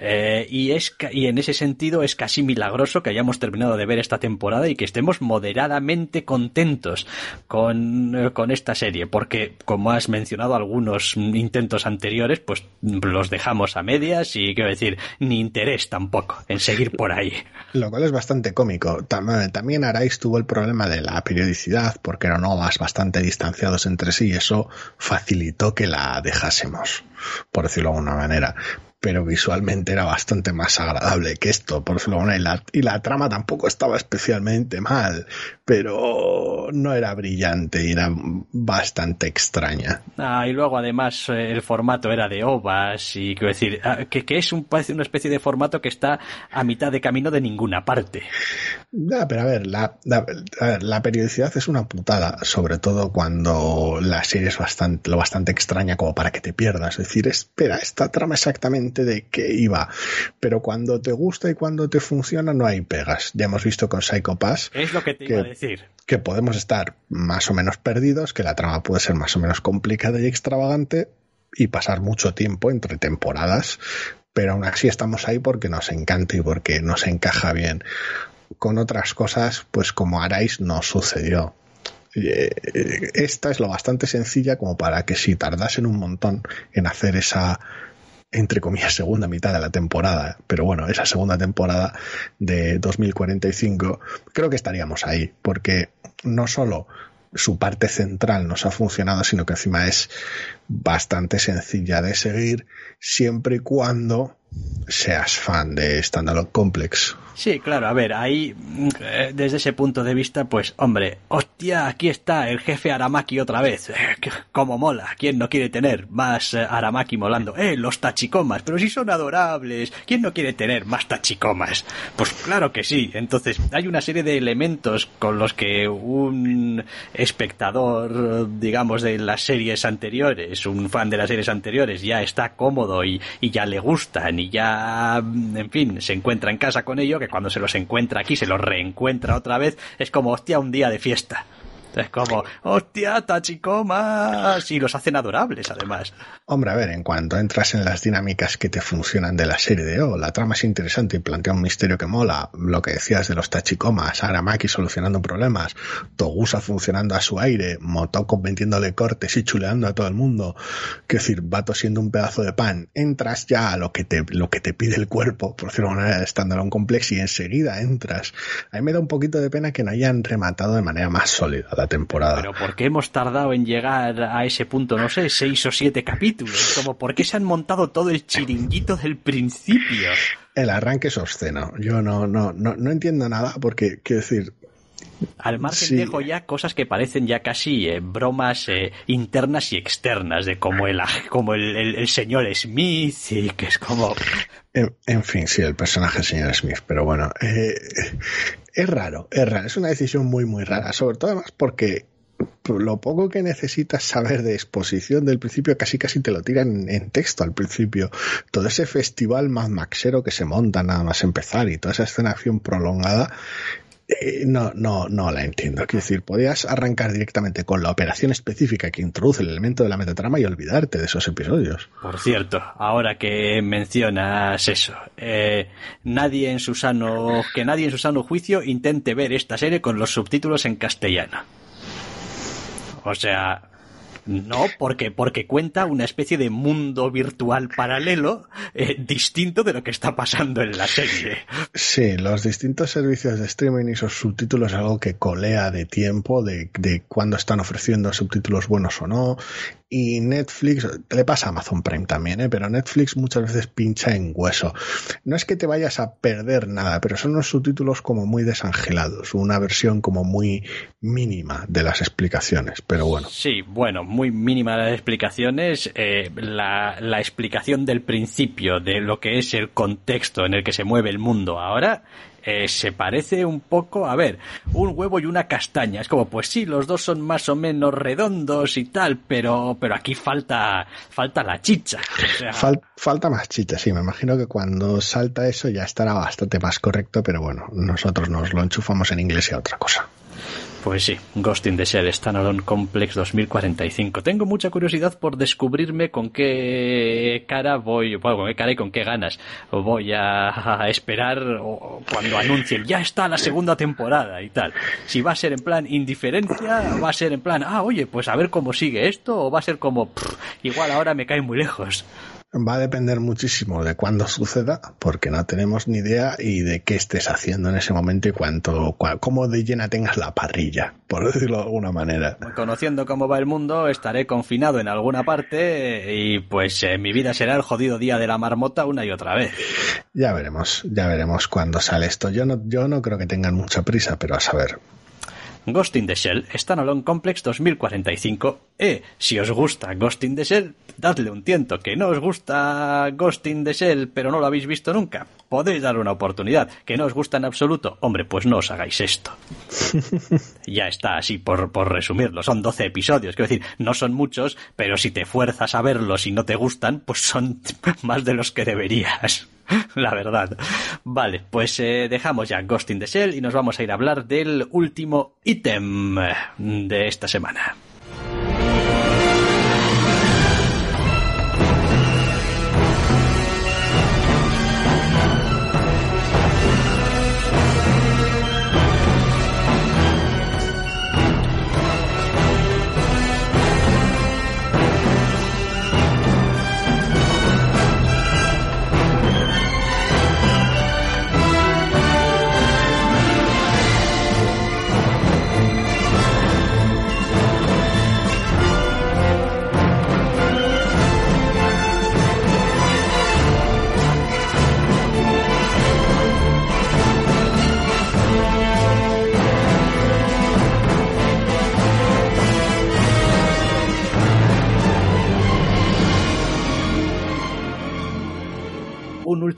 Eh, y, es, y en ese sentido es casi milagroso que hayamos terminado de ver esta temporada y que estemos moderadamente contentos con, eh, con esta serie, porque como has mencionado algunos intentos anteriores, pues los dejamos a medias y quiero decir, ni interés tampoco en seguir por ahí. Lo cual es bastante cómico. También Arais tuvo el problema de la periodicidad, porque eran novas bastante distanciados entre sí y eso facilitó que la dejásemos, por decirlo de alguna manera pero visualmente era bastante más agradable que esto, por decirlo y la, y la trama tampoco estaba especialmente mal, pero no era brillante y era bastante extraña. Ah, y luego además eh, el formato era de ovas y quiero decir, ah, que, que es un, una especie de formato que está a mitad de camino de ninguna parte. Ya, pero a ver, la, la, periodicidad es una putada, sobre todo cuando la serie es bastante, lo bastante extraña como para que te pierdas. Es decir, espera, esta trama exactamente de qué iba. Pero cuando te gusta y cuando te funciona no hay pegas. Ya hemos visto con Psycho Pass. Es lo que te iba a decir. Que podemos estar más o menos perdidos, que la trama puede ser más o menos complicada y extravagante y pasar mucho tiempo entre temporadas, pero aún así estamos ahí porque nos encanta y porque nos encaja bien. Con otras cosas, pues como Arais no sucedió. Eh, esta es lo bastante sencilla como para que si tardasen un montón en hacer esa entre comillas, segunda mitad de la temporada, pero bueno, esa segunda temporada de 2045, creo que estaríamos ahí, porque no solo su parte central nos ha funcionado, sino que encima es bastante sencilla de seguir, siempre y cuando seas fan de Standalone Complex. Sí, claro, a ver, ahí, eh, desde ese punto de vista, pues, hombre, hostia, aquí está el jefe Aramaki otra vez. Eh, como mola, ¿quién no quiere tener más eh, Aramaki molando? Eh, los tachicomas, pero si son adorables, ¿quién no quiere tener más tachicomas? Pues claro que sí, entonces hay una serie de elementos con los que un espectador, digamos, de las series anteriores, un fan de las series anteriores, ya está cómodo y, ya le gustan y ya, en fin, se encuentra en casa con ello, cuando se los encuentra aquí, se los reencuentra otra vez, es como, hostia, un día de fiesta. Es como, hostia, tachicomas. Y los hacen adorables, además. Hombre, a ver, en cuanto entras en las dinámicas que te funcionan de la serie de O, la trama es interesante y plantea un misterio que mola. Lo que decías de los tachicomas, Aramaki solucionando problemas, Togusa funcionando a su aire, Motoko vendiéndole cortes y chuleando a todo el mundo. Que decir, vato siendo un pedazo de pan. Entras ya a lo que te, lo que te pide el cuerpo, por decirlo de una manera, de Standalone Complex y enseguida entras. A mí me da un poquito de pena que no hayan rematado de manera más sólida la temporada. Pero ¿por qué hemos tardado en llegar a ese punto, no sé, seis o siete capítulos? Como ¿por qué se han montado todo el chiringuito del principio? El arranque es obsceno. Yo no, no, no, no entiendo nada porque, quiero decir, al margen dejo ya cosas que parecen ya casi eh, bromas eh, internas y externas de como el como el, el, señor Smith y que es como en, en, fin sí el personaje del señor Smith pero bueno eh, es raro es raro es una decisión muy muy rara sobre todo además porque lo poco que necesitas saber de exposición del principio casi casi te lo tiran en texto al principio. Todo ese festival más maxero que se monta nada más empezar y toda esa escenación prolongada eh, no, no, no la entiendo. Quiero decir, podías arrancar directamente con la operación específica que introduce el elemento de la metatrama y olvidarte de esos episodios. Por cierto, ahora que mencionas eso, eh, nadie en su sano, que nadie en su sano juicio intente ver esta serie con los subtítulos en castellano. O sea, no, porque, porque cuenta una especie de mundo virtual paralelo eh, distinto de lo que está pasando en la serie. Sí, los distintos servicios de streaming y sus subtítulos es algo que colea de tiempo, de, de cuándo están ofreciendo subtítulos buenos o no, y Netflix, le pasa a Amazon Prime también, ¿eh? pero Netflix muchas veces pincha en hueso. No es que te vayas a perder nada, pero son unos subtítulos como muy desangelados, una versión como muy mínima de las explicaciones, pero bueno. Sí, bueno, muy mínima de las explicaciones, eh, la, la explicación del principio de lo que es el contexto en el que se mueve el mundo ahora eh, se parece un poco, a ver, un huevo y una castaña. Es como, pues sí, los dos son más o menos redondos y tal, pero, pero aquí falta, falta la chicha. falta más chicha, sí. Me imagino que cuando salta eso ya estará bastante más correcto, pero bueno, nosotros nos lo enchufamos en inglés y a otra cosa. Pues sí, Ghost in the Shell Standalone Complex 2045. Tengo mucha curiosidad por descubrirme con qué cara voy, bueno, con qué cara y con qué ganas voy a, esperar cuando anuncien ya está la segunda temporada y tal. Si va a ser en plan indiferencia, va a ser en plan, ah, oye, pues a ver cómo sigue esto, o va a ser como, igual ahora me cae muy lejos va a depender muchísimo de cuándo suceda, porque no tenemos ni idea y de qué estés haciendo en ese momento y cuánto, cómo de llena tengas la parrilla, por decirlo de alguna manera. Conociendo cómo va el mundo, estaré confinado en alguna parte y pues eh, mi vida será el jodido día de la marmota una y otra vez. Ya veremos, ya veremos cuándo sale esto. Yo no, yo no creo que tengan mucha prisa, pero a saber. Ghost in the Shell Standalone Complex 2045. Eh, si os gusta Ghost in the Shell, dadle un tiento. Que no os gusta Ghost in the Shell, pero no lo habéis visto nunca. Podéis dar una oportunidad. Que no os gusta en absoluto. Hombre, pues no os hagáis esto. ya está, así por, por resumirlo. Son 12 episodios. Quiero decir, no son muchos, pero si te fuerzas a verlos y no te gustan, pues son más de los que deberías. la verdad. Vale, pues eh, dejamos ya Ghost in the Shell y nos vamos a ir a hablar del último ítem de esta semana.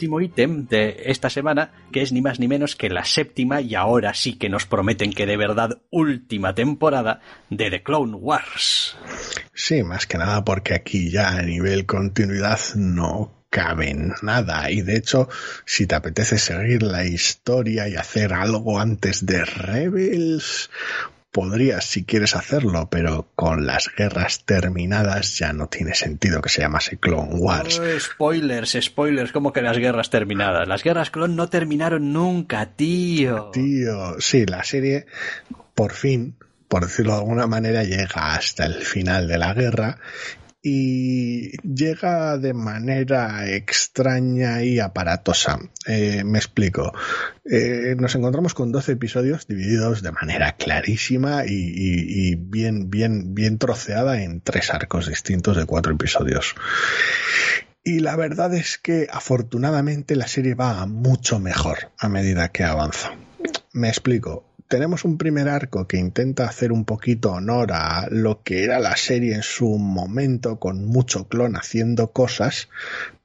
Último ítem de esta semana, que es ni más ni menos que la séptima y ahora sí que nos prometen que de verdad última temporada de The Clone Wars. Sí, más que nada porque aquí ya a nivel continuidad no cabe nada. Y de hecho, si te apetece seguir la historia y hacer algo antes de Rebels, podrías si quieres hacerlo, pero con las guerras terminadas ya no tiene sentido que se llamase Clone Wars. spoilers, spoilers, como que las guerras terminadas. Las guerras clon no terminaron nunca, tío. Tío, sí, la serie por fin por decirlo de alguna manera, llega hasta el final de la guerra y llega de manera extraña y aparatosa. Eh, me explico. Eh, nos encontramos con 12 episodios divididos de manera clarísima y, bien, bien, bien troceada en tres arcos distintos de cuatro episodios. Y la verdad es que afortunadamente la serie va mucho mejor a medida que avanza. Me explico tenemos un primer arco que intenta hacer un poquito honor a lo que era la serie en su momento, con mucho clon haciendo cosas,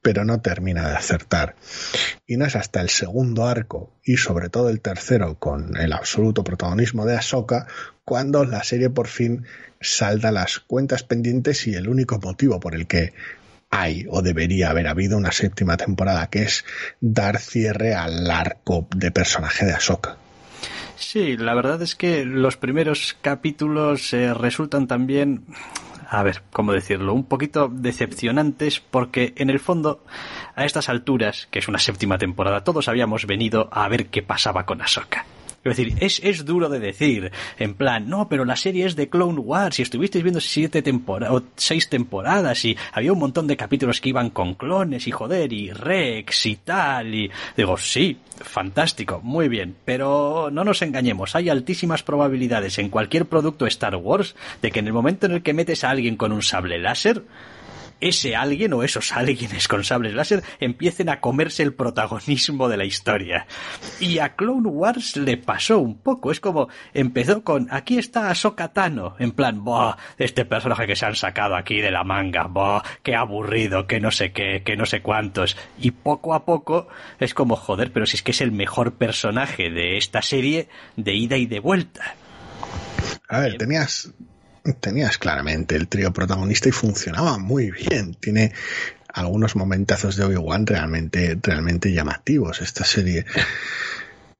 pero no termina de acertar. Y no es hasta el segundo arco, y sobre todo el tercero, con el absoluto protagonismo de Ahsoka, cuando la serie por fin salda las cuentas pendientes y el único motivo por el que hay o debería haber habido una séptima temporada, que es dar cierre al arco de personaje de Ahsoka. Sí, la verdad es que los primeros capítulos eh, resultan también, a ver, ¿cómo decirlo? Un poquito decepcionantes porque en el fondo, a estas alturas, que es una séptima temporada, todos habíamos venido a ver qué pasaba con Ahsoka. Es decir, es, es duro de decir, en plan, no, pero la serie es de Clone Wars y estuvisteis viendo siete temporadas o seis temporadas y había un montón de capítulos que iban con clones y joder y Rex y tal y digo, sí, fantástico, muy bien, pero no nos engañemos, hay altísimas probabilidades en cualquier producto Star Wars de que en el momento en el que metes a alguien con un sable láser, ese alguien o esos alguienes con sables láser empiecen a comerse el protagonismo de la historia. Y a Clone Wars le pasó un poco. Es como empezó con aquí está Ahsoka Tano, en plan, boh, este personaje que se han sacado aquí de la manga, boh, qué aburrido, que no sé qué, que no sé cuántos. Y poco a poco es como, joder, pero si es que es el mejor personaje de esta serie de ida y de vuelta. A ver, tenías tenías claramente el trío protagonista y funcionaba muy bien. Tiene algunos momentazos de Obi-Wan realmente, realmente llamativos esta serie.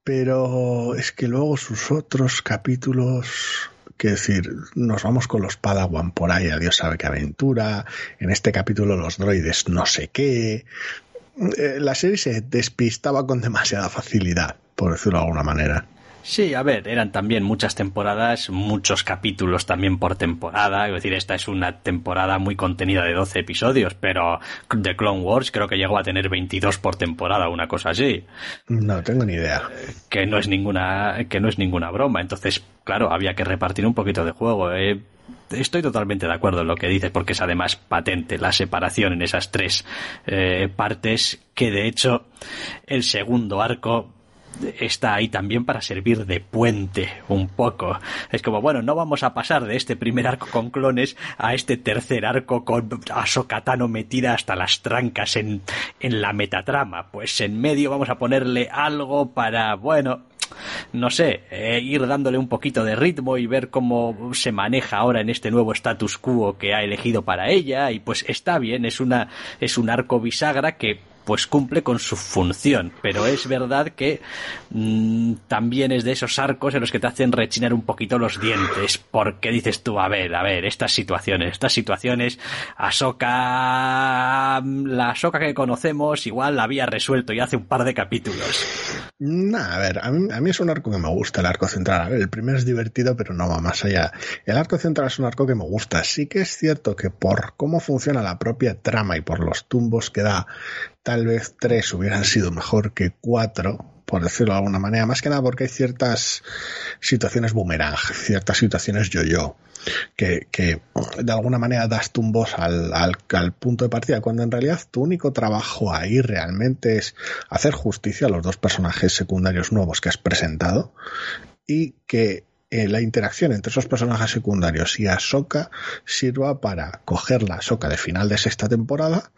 Pero es que luego sus otros capítulos, que decir, nos vamos con los Padawan por ahí, a Dios sabe qué aventura. En este capítulo los droides no sé qué. Eh, la serie se despistaba con demasiada facilidad, por decirlo de alguna manera. Sí, a ver, eran también muchas temporadas, muchos capítulos también por temporada. Es decir, esta es una temporada muy contenida de 12 episodios, pero The Clone Wars creo que llegó a tener 22 por temporada, una cosa así. No tengo ni idea. Que no es ninguna, que no es ninguna broma. Entonces, claro, había que repartir un poquito de juego. Eh. Estoy totalmente de acuerdo en lo que dices, porque es además patente la separación en esas tres eh, partes, que de hecho el segundo arco está ahí también para servir de puente un poco. Es como, bueno, no vamos a pasar de este primer arco con clones a este tercer arco con Ahsoka metida hasta las trancas en, en la metatrama. Pues en medio vamos a ponerle algo para, bueno, no sé, eh, ir dándole un poquito de ritmo y ver cómo se maneja ahora en este nuevo status quo que ha elegido para ella y pues está bien, es una es un arco bisagra que pues cumple con su función. Pero es verdad que mm, también es de esos arcos en los que te hacen rechinar un poquito los dientes. Porque dices tú, a ver, a ver, estas situaciones, estas situaciones, Ahsoka, la Ahsoka que conocemos, igual la había resuelto ya hace un par de capítulos. Nah, a ver, a mí, a mí, es un arco que me gusta, el arco central. A ver, el primero es divertido, pero no va más allá. El arco central es un arco que me gusta. Sí que es cierto que por cómo funciona la propia trama y por los tumbos que da, tal vez tres hubieran sido mejor que cuatro, por decirlo de alguna manera, más que nada porque hay ciertas situaciones boomerang, ciertas situaciones yo-yo, que, de alguna manera das tumbos al, al, al, punto de partida, cuando en realidad tu único trabajo ahí realmente es hacer justicia a los dos personajes secundarios nuevos que has presentado y que eh, la interacción entre esos personajes secundarios y Ahsoka sirva para coger la Ahsoka de final de sexta temporada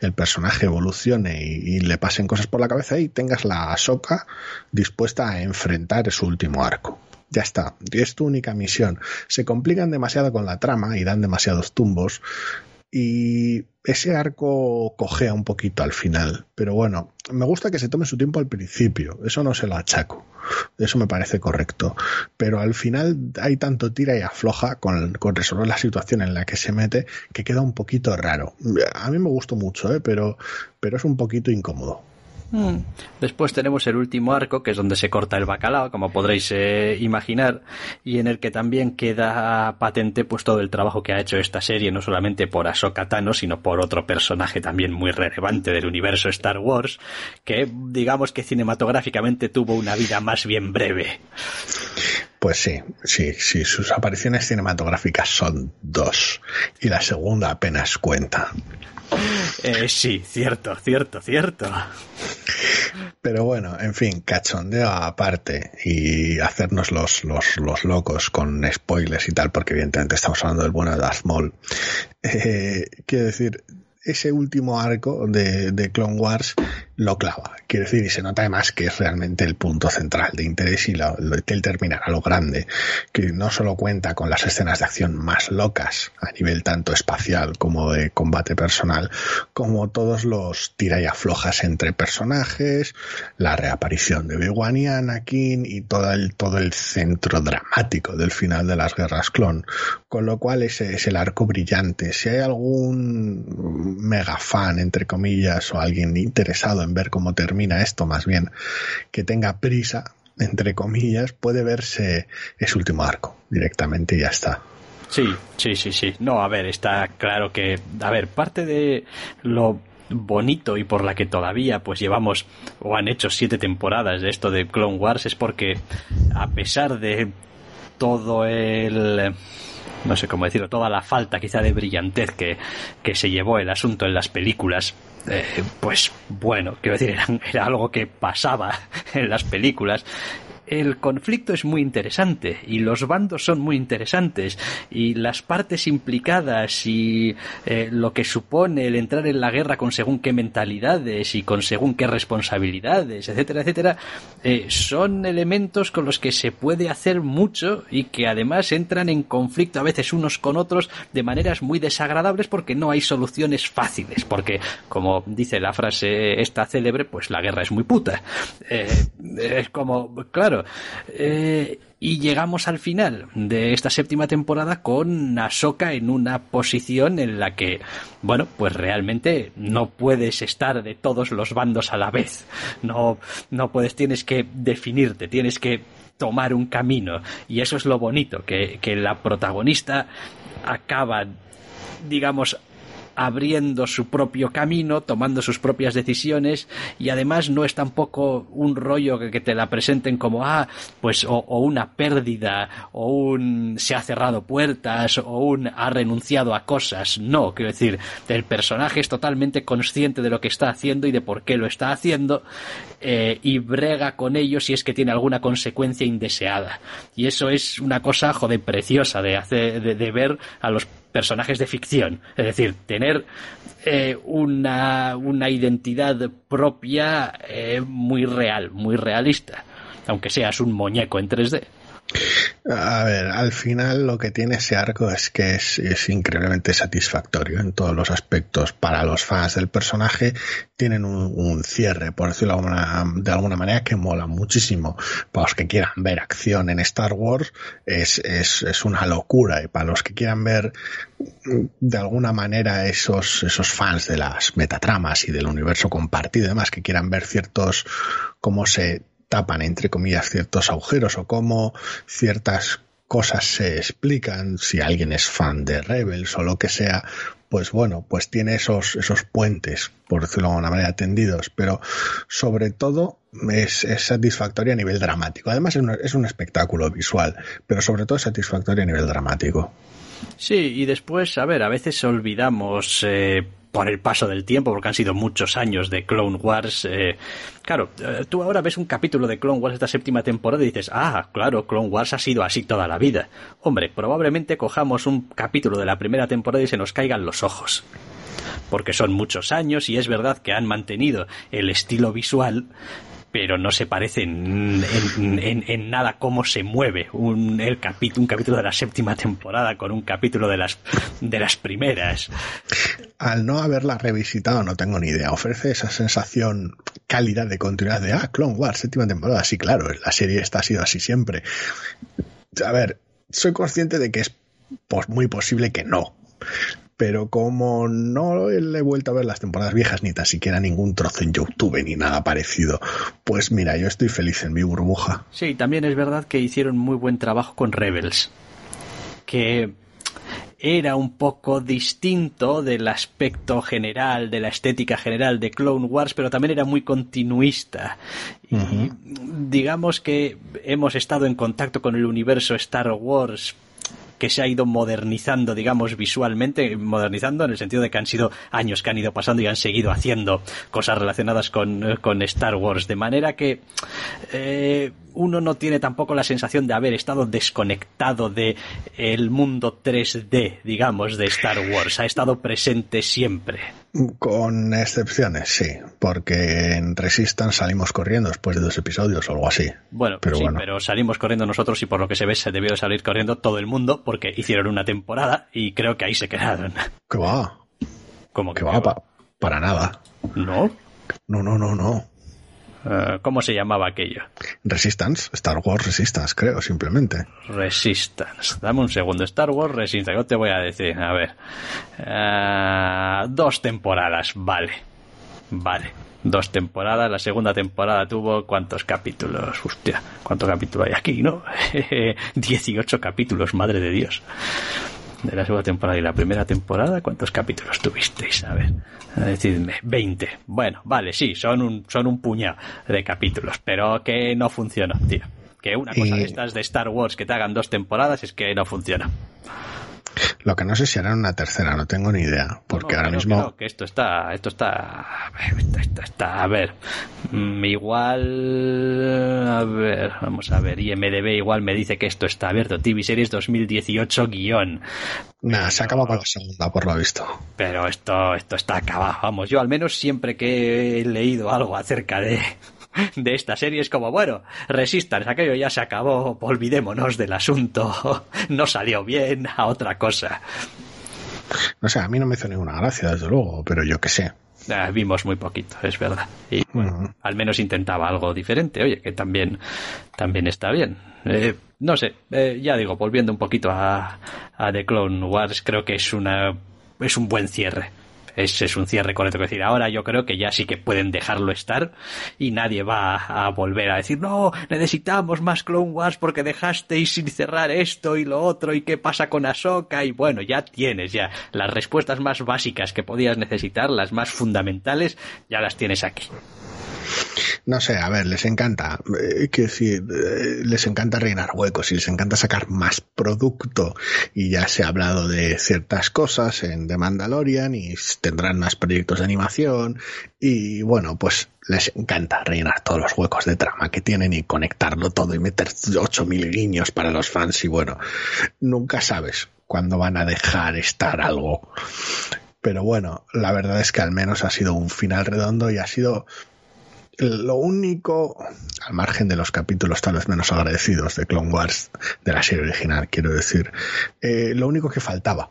el personaje evolucione y, le pasen cosas por la cabeza y tengas la Ahsoka dispuesta a enfrentar su último arco. Ya está, es tu única misión. Se complican demasiado con la trama y dan demasiados tumbos y ese arco cojea un poquito al final. Pero bueno, me gusta que se tome su tiempo al principio, eso no se lo achaco, eso me parece correcto. Pero al final hay tanto tira y afloja con, con resolver la situación en la que se mete que queda un poquito raro. A mí me gustó mucho, ¿eh? pero, pero es un poquito incómodo. Hmm. Después tenemos el último arco, que es donde se corta el bacalao, como podréis eh, imaginar, y en el que también queda patente pues todo el trabajo que ha hecho esta serie, no solamente por Ahsoka Tano, sino por otro personaje también muy relevante del universo Star Wars, que digamos que cinematográficamente tuvo una vida más bien breve. Pues sí, sí, sí, sus apariciones cinematográficas son dos, y la segunda apenas cuenta. Eh, sí, cierto, cierto, cierto. Pero bueno, en fin, cachondeo aparte y hacernos los, los, los locos con spoilers y tal, porque evidentemente estamos hablando del bueno de Darth Maul. Eh, quiero decir, ese último arco de, de, Clone Wars lo clava. Quiero decir, y se nota además que es realmente el punto central de interés y lo, lo, el terminar a lo grande, que no solo cuenta con las escenas de acción más locas a nivel tanto espacial como de combate personal, como todos los tira y aflojas entre personajes, la reaparición de Obi-Wan y Anakin y todo el, todo el centro dramático del final de las guerras clon. Con lo cual ese es el arco brillante. Si hay algún mega fan, entre comillas, o alguien interesado en ver cómo termina esto, más bien que tenga prisa, entre comillas, puede verse ese último arco directamente y ya está. Sí, sí, sí, sí. No, a ver, está claro que, a ver, parte de lo bonito y por la que todavía pues llevamos o han hecho siete temporadas de esto de Clone Wars es porque a pesar de todo el no sé cómo decirlo, toda la falta quizá de brillantez que, que se llevó el asunto en las películas, eh, pues bueno, quiero decir, era, era, algo que pasaba en las películas. El conflicto es muy interesante y los bandos son muy interesantes y las partes implicadas y eh, lo que supone el entrar en la guerra con según qué mentalidades y con según qué responsabilidades, etcétera, etcétera, eh, son elementos con los que se puede hacer mucho y que además entran en conflicto a veces unos con otros de maneras muy desagradables porque no hay soluciones fáciles, porque como dice la frase esta célebre, pues la guerra es muy puta. Eh, es como, claro, eh, y llegamos al final de esta séptima temporada con Ahsoka en una posición en la que, bueno, pues realmente no puedes estar de todos los bandos a la vez. No, no puedes, tienes que definirte, tienes que tomar un camino. Y eso es lo bonito, que, que la protagonista acaba, digamos, abriendo su propio camino, tomando sus propias decisiones y además no es tampoco un rollo que, te la presenten como ah, pues o, o, una pérdida o un se ha cerrado puertas o un ha renunciado a cosas. No, quiero decir, el personaje es totalmente consciente de lo que está haciendo y de por qué lo está haciendo eh, y brega con ello si es que tiene alguna consecuencia indeseada. Y eso es una cosa, joder, preciosa de hacer, de, de ver a los personajes de ficción. Es decir, tener eh, una, una, identidad propia eh, muy real, muy realista. Aunque seas un muñeco en 3D. A ver, al final lo que tiene ese arco es que es, increíblemente satisfactorio en todos los aspectos. Para los fans del personaje tienen un, cierre, por decirlo de alguna, manera, que mola muchísimo. Para los que quieran ver acción en Star Wars es, es, es una locura. Y para los que quieran ver de alguna manera esos, esos fans de las metatramas y del universo compartido y demás, que quieran ver ciertos, cómo se tapan, entre comillas, ciertos agujeros o cómo ciertas cosas se explican, si alguien es fan de Rebels o lo que sea, pues bueno, pues tiene esos, esos puentes, por decirlo de alguna manera, tendidos, pero sobre todo es, es satisfactorio a nivel dramático. Además es un, es un espectáculo visual, pero sobre todo es satisfactorio a nivel dramático. Sí, y después, a ver, a veces olvidamos eh, por el paso del tiempo, porque han sido muchos años de Clone Wars. Eh, claro, eh, tú ahora ves un capítulo de Clone Wars esta séptima temporada y dices, ah, claro, Clone Wars ha sido así toda la vida. Hombre, probablemente cojamos un capítulo de la primera temporada y se nos caigan los ojos. porque son muchos años y es verdad que han mantenido el estilo visual, pero no se parece en, en, nada cómo se mueve un, el capítulo, un capítulo de la séptima temporada con un capítulo de las, de las primeras. Al no haberla revisitado, no tengo ni idea. Ofrece esa sensación cálida de continuidad de, ah, Clone Wars, séptima temporada. Sí, claro, la serie está ha sido así siempre. A ver, soy consciente de que es pues, muy posible que no pero como no le he vuelto a ver las temporadas viejas ni tan siquiera ningún trozo en YouTube ni nada parecido, pues mira, yo estoy feliz en mi burbuja. Sí, también es verdad que hicieron muy buen trabajo con Rebels, que era un poco distinto del aspecto general, de la estética general de Clone Wars, pero también era muy continuista. Y digamos que hemos estado en contacto con el universo Star Wars que se ha ido modernizando, digamos, visualmente, modernizando en el sentido de que han sido años que han ido pasando y han seguido haciendo cosas relacionadas con, Star Wars, de manera que eh, uno no tiene tampoco la sensación de haber estado desconectado de el mundo 3D, digamos, de Star Wars. Ha estado presente siempre. Con excepciones, sí, porque en Resistance salimos corriendo después de dos episodios o algo así. Bueno, pero sí, pero salimos corriendo nosotros y por lo que se ve se debió salir corriendo todo el mundo porque hicieron una temporada y creo que ahí se quedaron. ¿Qué va? ¿Cómo que, va? para nada. ¿No? No, no, no, no. Eh, ¿Cómo se llamaba aquello? Resistance, Star Wars Resistance, creo, simplemente. Resistance. Dame un segundo. Star Wars Resistance, ¿qué te voy a decir? A ver. Eh, dos temporadas, vale. Vale. Dos temporadas. La segunda temporada tuvo cuántos capítulos. Hostia, ¿cuántos capítulos hay aquí, no? 18 capítulos, madre de Dios de la segunda temporada y la primera temporada, ¿cuántos capítulos tuvisteis? A ver, decidme, 20. Bueno, vale, sí, son un, son un puñado de capítulos, pero que no funciona, tío. Que una cosa de estas de Star Wars que te hagan dos temporadas es que no funciona. Lo que no sé si harán una tercera, no tengo ni idea, porque ahora mismo que, esto está, esto está, está, está, a ver, mm, igual, a ver, vamos a ver, IMDb igual me dice que esto está abierto, TV Series 2018 guion. Nada, se acaba con la segunda, por lo visto. Pero esto, esto está acabado, vamos, yo al menos siempre que he leído algo acerca de de esta serie es como, bueno, resistan, aquello ya se acabó, olvidémonos del asunto, no salió bien, a otra cosa. No sé, a mí no me hizo ninguna gracia, desde luego, pero yo qué sé. Ah, vimos muy poquito, es verdad. Y bueno, al menos intentaba algo diferente, oye, que también, también está bien. Eh, no sé, eh, ya digo, volviendo un poquito a, a The Clone Wars, creo que es una es un buen cierre es, es un cierre correcto. Es decir, ahora yo creo que ya sí que pueden dejarlo estar y nadie va a, volver a decir, no, necesitamos más Clone Wars porque dejasteis sin cerrar esto y lo otro y qué pasa con Ahsoka y bueno, ya tienes ya las respuestas más básicas que podías necesitar, las más fundamentales, ya las tienes aquí. No sé, a ver, les encanta, eh, decir, eh, les encanta reinar huecos y les encanta sacar más producto. Y ya se ha hablado de ciertas cosas en The Mandalorian y tendrán más proyectos de animación. Y bueno, pues les encanta rellenar todos los huecos de trama que tienen y conectarlo todo y meter 8000 guiños para los fans. Y bueno, nunca sabes cuándo van a dejar estar algo. Pero bueno, la verdad es que al menos ha sido un final redondo y ha sido lo único, al margen de los capítulos tal vez menos agradecidos de Clone Wars, de la serie original, quiero decir, eh, lo único que faltaba,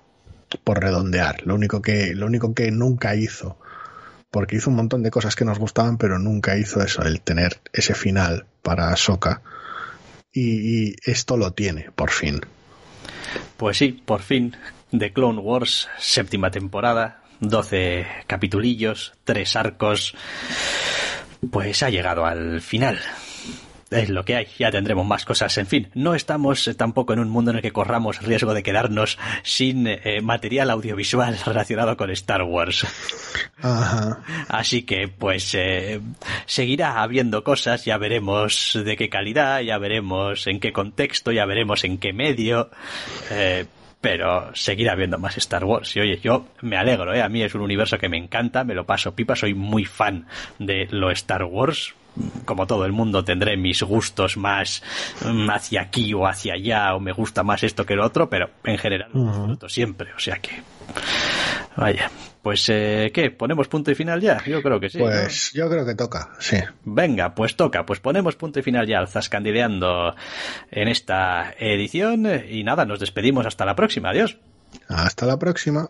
por redondear, lo único que, lo único que nunca hizo, porque hizo un montón de cosas que nos gustaban, pero nunca hizo eso, el tener ese final para Soka. Y, y esto lo tiene, por fin. Pues sí, por fin, de Clone Wars, séptima temporada, 12 capitulillos, tres arcos pues ha llegado al final. Es lo que hay, ya tendremos más cosas. En fin, no estamos tampoco en un mundo en el que corramos riesgo de quedarnos sin eh, material audiovisual relacionado con Star Wars. Así que, pues, eh, seguirá habiendo cosas, ya veremos de qué calidad, ya veremos en qué contexto, ya veremos en qué medio. Eh, pero seguirá habiendo más Star Wars. Y oye, yo me alegro, ¿eh? A mí es un universo que me encanta, me lo paso pipa, soy muy fan de lo Star Wars. Como todo el mundo tendré mis gustos más mm, hacia aquí o hacia allá, o me gusta más esto que lo otro, pero en general lo disfruto siempre, o sea que... Vaya. Pues, eh, ¿qué? ¿Ponemos punto y final ya? Yo creo que sí. Pues yo creo que toca, sí. Venga, pues toca. Pues ponemos punto y final ya al Zascandileando en esta edición. Y nada, nos despedimos hasta la próxima. Adiós. Hasta la próxima.